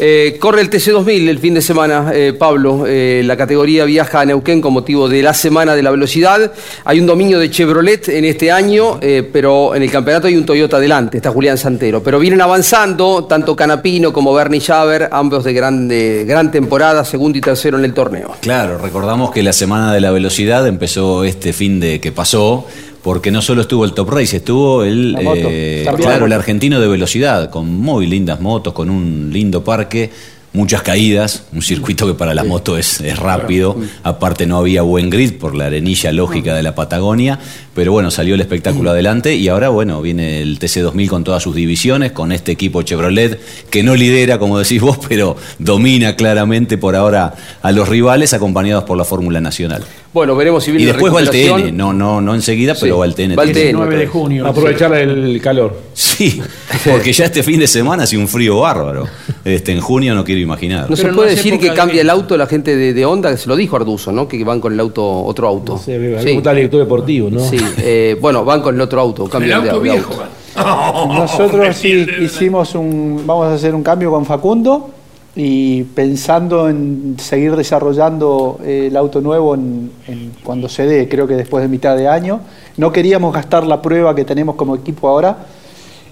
Eh, corre el TC2000 el fin de semana, eh, Pablo. Eh, la categoría viaja a Neuquén con motivo de la Semana de la Velocidad. Hay un dominio de Chevrolet en este año, pero en el campeonato hay un Toyota adelante, está Julián Santero. Pero vienen avanzando tanto Canapino como Bernie Schaber, ambos de gran, de gran temporada, segundo y tercero en el torneo. Claro, recordamos que la Semana de la Velocidad empezó este fin de que pasó, porque no solo estuvo el Top Race, estuvo el, eh, claro, el argentino de velocidad, con muy lindas motos, con un lindo parque. Muchas caídas, un circuito que para la moto es, es rápido. Aparte, no había buen grid por la arenilla lógica de la Patagonia. Pero bueno, salió el espectáculo adelante. Y ahora, bueno, viene el TC2000 con todas sus divisiones, con este equipo Chevrolet, que no lidera, como decís vos, pero domina claramente por ahora a los rivales, acompañados por la Fórmula Nacional. Bueno, veremos si viene Y la después va el. TN, no, no, no enseguida, Sí. pero va el TN. Va el. TN, 9 de junio. Aprovechar el calor. Sí, porque ya este fin de semana hace un frío bárbaro. Este, en junio no quiero imaginar. No se puede decir que cambia el auto la gente de, de Honda, que se lo dijo Arduzo, ¿no? Que van con el auto, otro auto. Sí, el director deportivo, ¿no? Sí, eh, bueno, van con el otro auto, cambian de, auto de viejo, auto. Nosotros sí hicimos un, vamos a hacer un cambio con Facundo y pensando en seguir desarrollando eh, el auto nuevo en, en cuando se dé, creo que después de mitad de año. No queríamos gastar la prueba que tenemos como equipo ahora,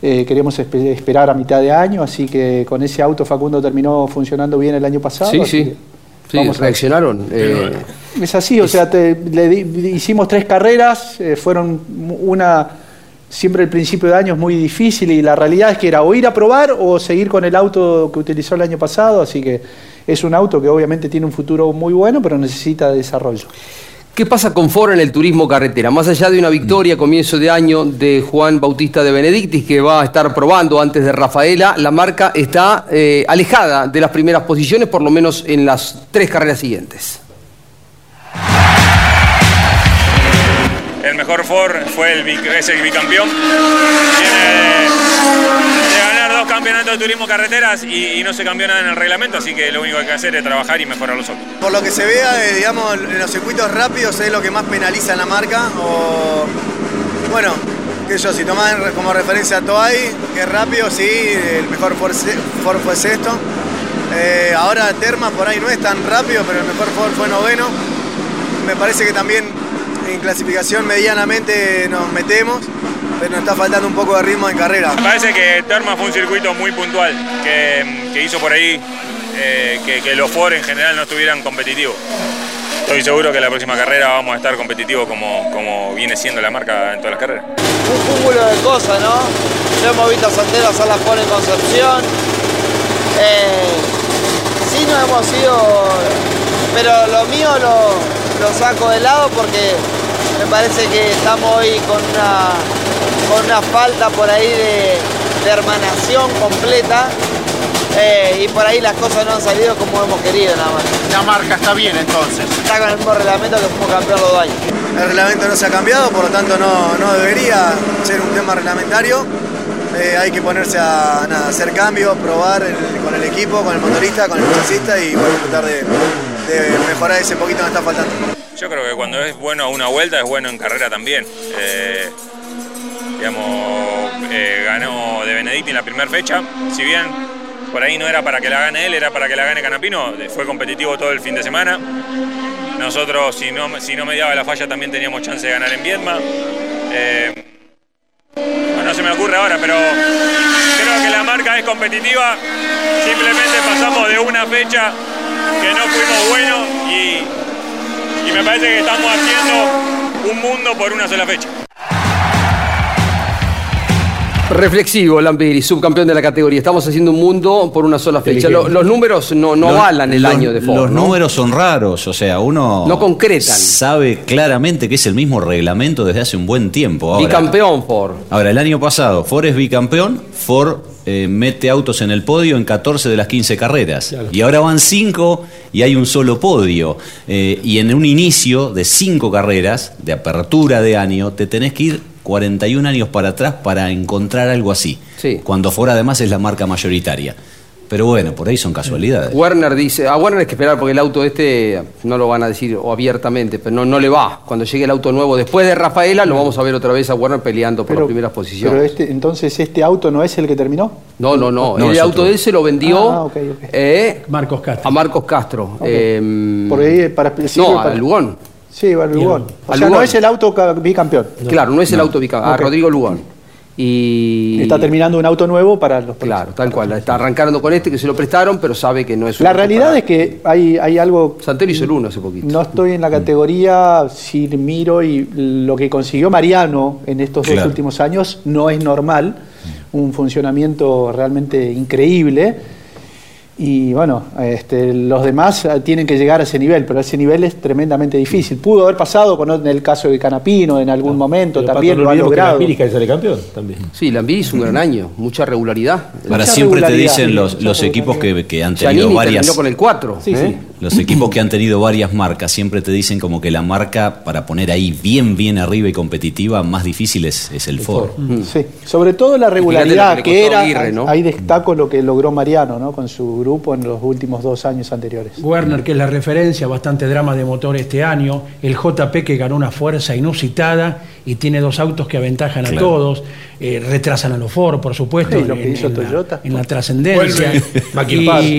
eh, queríamos espe- esperar a mitad de año, así que con ese auto Facundo terminó funcionando bien el año pasado. Sí, sí. Sí, vamos reaccionaron. eh, es así, o sea, te- le di- hicimos tres carreras, eh, fueron una, siempre el principio de año es muy difícil y la realidad es que era o ir a probar o seguir con el auto que utilizó el año pasado, así que es un auto que obviamente tiene un futuro muy bueno, pero necesita desarrollo. ¿Qué pasa con Ford en el turismo carretera? Más allá de una victoria a comienzo de año de Juan Bautista de Benedictis, que va a estar probando antes de Rafaela, la marca está eh, alejada de las primeras posiciones, por lo menos en las tres carreras siguientes. El mejor Ford fue el, es el bicampeón. Ganar dos campeonatos de turismo carreteras y, no se cambió nada en el reglamento, así que lo único que hay que hacer es trabajar y mejorar los otros. Por lo que se vea, eh, digamos, en los circuitos rápidos es lo que más penaliza en la marca. Bueno, que yo, si tomás como referencia a Toay, que es rápido, sí, el mejor Ford, fue sexto. Eh, ahora Terma por ahí no es tan rápido, pero el mejor Ford fue noveno. Me parece que también en clasificación medianamente nos metemos, pero nos está faltando un poco de ritmo en carrera. Me parece que Terma fue un circuito muy puntual que, que hizo por ahí eh, que, que los Ford en general no estuvieran competitivos. Estoy seguro que la próxima carrera vamos a estar competitivos como, como viene siendo la marca en todas las carreras. un cúmulo de cosas, ¿no? Ya hemos visto a Santero hacer la pole en Concepción. Eh, sí, no hemos sido. Pero lo mío lo, lo saco de lado porque me parece que estamos hoy con una, con una falta por ahí de, de hermanación completa. eh, y por ahí las cosas no han salido como hemos querido nada más. La marca está bien entonces. Está con el mismo reglamento que fuimos campeón los dos años. El reglamento no se ha cambiado, por lo tanto no, no debería ser un tema reglamentario. Eh, hay que ponerse a nada, hacer cambios, probar el- con el equipo, con el motorista, con el chassista y bueno, tratar de, de mejorar ese poquito que está faltando. Yo creo que cuando es bueno a una vuelta es bueno en carrera también. Eh, digamos, eh, ganó de Benedicti en la primera fecha. Si bien por ahí no era para que la gane él, era para que la gane Canapino, eh, fue competitivo todo el fin de semana. Nosotros, si no, si no mediaba la falla, también teníamos chance de ganar en Viedma. Eh, no se me ocurre ahora, pero creo que la marca es competitiva. Simplemente pasamos de una fecha que no fuimos buenos y me parece que estamos haciendo un mundo por una sola fecha. Reflexivo, Lampiri, subcampeón de la categoría. Estamos haciendo un mundo por una sola fecha. Los números no, no Los- avalan el los- año de Ford. Los ¿no? números son raros, o sea, uno. No concretan. Sabe claramente que es el mismo reglamento desde hace un buen tiempo. Ahora, Bicampeón Ford. Ahora, el año pasado, Ford es bicampeón, Ford eh, mete autos en el podio en 14 de las 15 carreras. Y ahora van 5 y hay un solo podio. Eh, y en un inicio de 5 carreras, de apertura de año, te tenés que ir 41 años para atrás para encontrar algo así. Cuando Ford además es la marca mayoritaria. Pero bueno, por ahí son casualidades. Werner dice, a Werner hay que esperar porque el auto este no lo van a decir o abiertamente, pero no, no le va. Cuando llegue el auto nuevo después de Rafaela, lo vamos a ver otra vez a Werner peleando por las primeras posiciones. Pero este, entonces este auto no es el que terminó. No, no, no. No, el auto otro. de él se lo vendió Ah, eh, Marcos Castro. a Marcos Castro. Eh, Por ahí para no, para- a Lugón. Sí, al Lugón. O sea, no es el auto ca- bicampeón. Claro, no es el auto bicampeón, a. Rodrigo Lugón. Y Está terminando un auto nuevo para los Claro, tal cual. Está arrancando con este que se lo prestaron, pero sabe que no es un La auto realidad para- es que hay, hay algo. Santero hizo el uno hace poquito. No estoy en la categoría, si miro y lo que consiguió Mariano en estos dos últimos años no es normal. Un funcionamiento realmente increíble. Y bueno, este, los demás eh, tienen que llegar a ese nivel, pero ese nivel es tremendamente difícil. Pudo haber pasado con en el caso de Canapino en algún momento, también Pato, no lo ha que logrado. Casi sale campeón también. Sí, Lambí hizo un gran año, mucha regularidad. Para Mucha siempre te dicen los, los equipos que, que han tenido Giannini varias. terminó con el 4. Sí, sí. Los equipos que han tenido varias marcas siempre te dicen como que la marca para poner ahí bien, bien arriba y competitiva, más difícil es, es el Ford. Sí, sobre todo la regularidad que era, Aguirre, ¿no? ahí destaco lo que logró Mariano ¿no? con su grupo en los últimos dos años anteriores. Werner, que es la referencia, bastante drama de motor este año. El JP que ganó una fuerza inusitada y tiene dos autos que aventajan a todos. eh, retrasan a los Ford, por supuesto. Sí, lo que en- hizo en la- Toyota. en la trascendencia.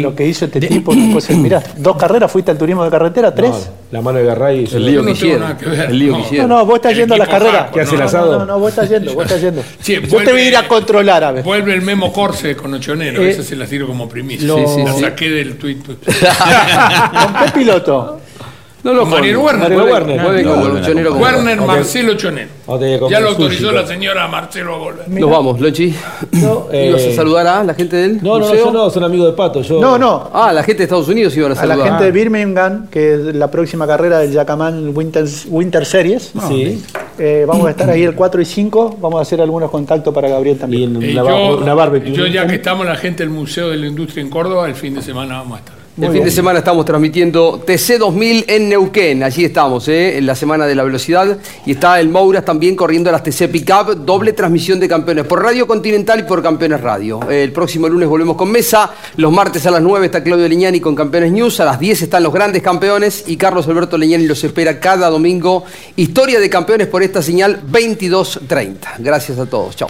Lo que hizo este tipo, una cosa, mirá, dos carreras fuiste al turismo de carretera, tres. La mano de Garray. El lío que hicieron. El lío que No, hicieron. no, vos estás yendo a las carreras. ¿Qué hace el No, asado? No, no, no, vos estás yendo, vos estás yendo. Sí, Yo te voy a ir a controlar a ver. Vuelve el Memo Corse con Ochonero, Eh, esa se la tiro como primicia. lo- Sí, sí, la sí. saqué del tuit. ¿Con qué piloto? No lo Mariano. Werner. Juegue- Werner. Ochonero como- Werner. Marcelo Ochonero. Ya lo autorizó la señora Marcelo a volver. Nos vamos, Lonchi. eh, ¿Ibas a saludar a la gente del No, no, no, museo? yo no, son amigos de Pato. Yo... No, no. Ah, la gente de Estados Unidos iban a A la saludar. gente de Birmingham, que es la próxima carrera del Yacaman Winter, Winter Series. Sí. Eh, vamos a estar ahí el 4 y 5. Vamos a hacer algunos contactos para Gabriel también. Eh, yo, yo ya que estamos la gente del Museo de la Industria en Córdoba, el fin de semana vamos a estar. El fin de semana estamos transmitiendo TC 2000 en Neuquén. Allí estamos, ¿eh? en la semana de la velocidad. Y está el Mouras también corriendo las TC Pickup. Doble transmisión de campeones por Radio Continental y por Campeones Radio. El próximo lunes volvemos con mesa. Los martes a las 9 está Claudio Leñani con Campeones News. A las 10 están los grandes campeones. Y Carlos Alberto Leñani los espera cada domingo. Historia de campeones por esta señal 22.30. Gracias a todos. Chao.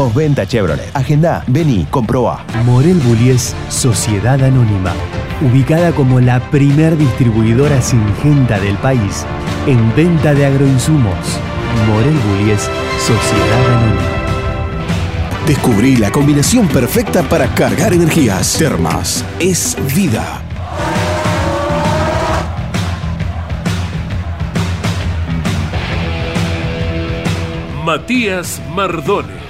Postventa Chevrolet. Agenda, vení, comprobá. Morel Bullies Sociedad Anónima. Ubicada como la primer distribuidora singenta del país en venta de agroinsumos. Morel Bullies Sociedad Anónima. Descubrí la combinación perfecta para cargar energías. Termas es vida. Matías Mardones.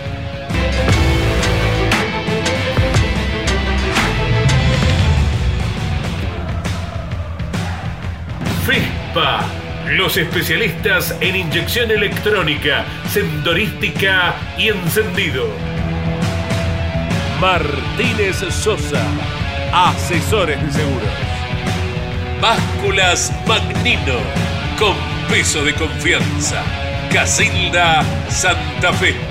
FESPA, Los especialistas en inyección electrónica, sendorística y encendido. Martínez Sosa, asesores de seguros. Básculas Magnino, con peso de confianza. Casilda Santa Fe.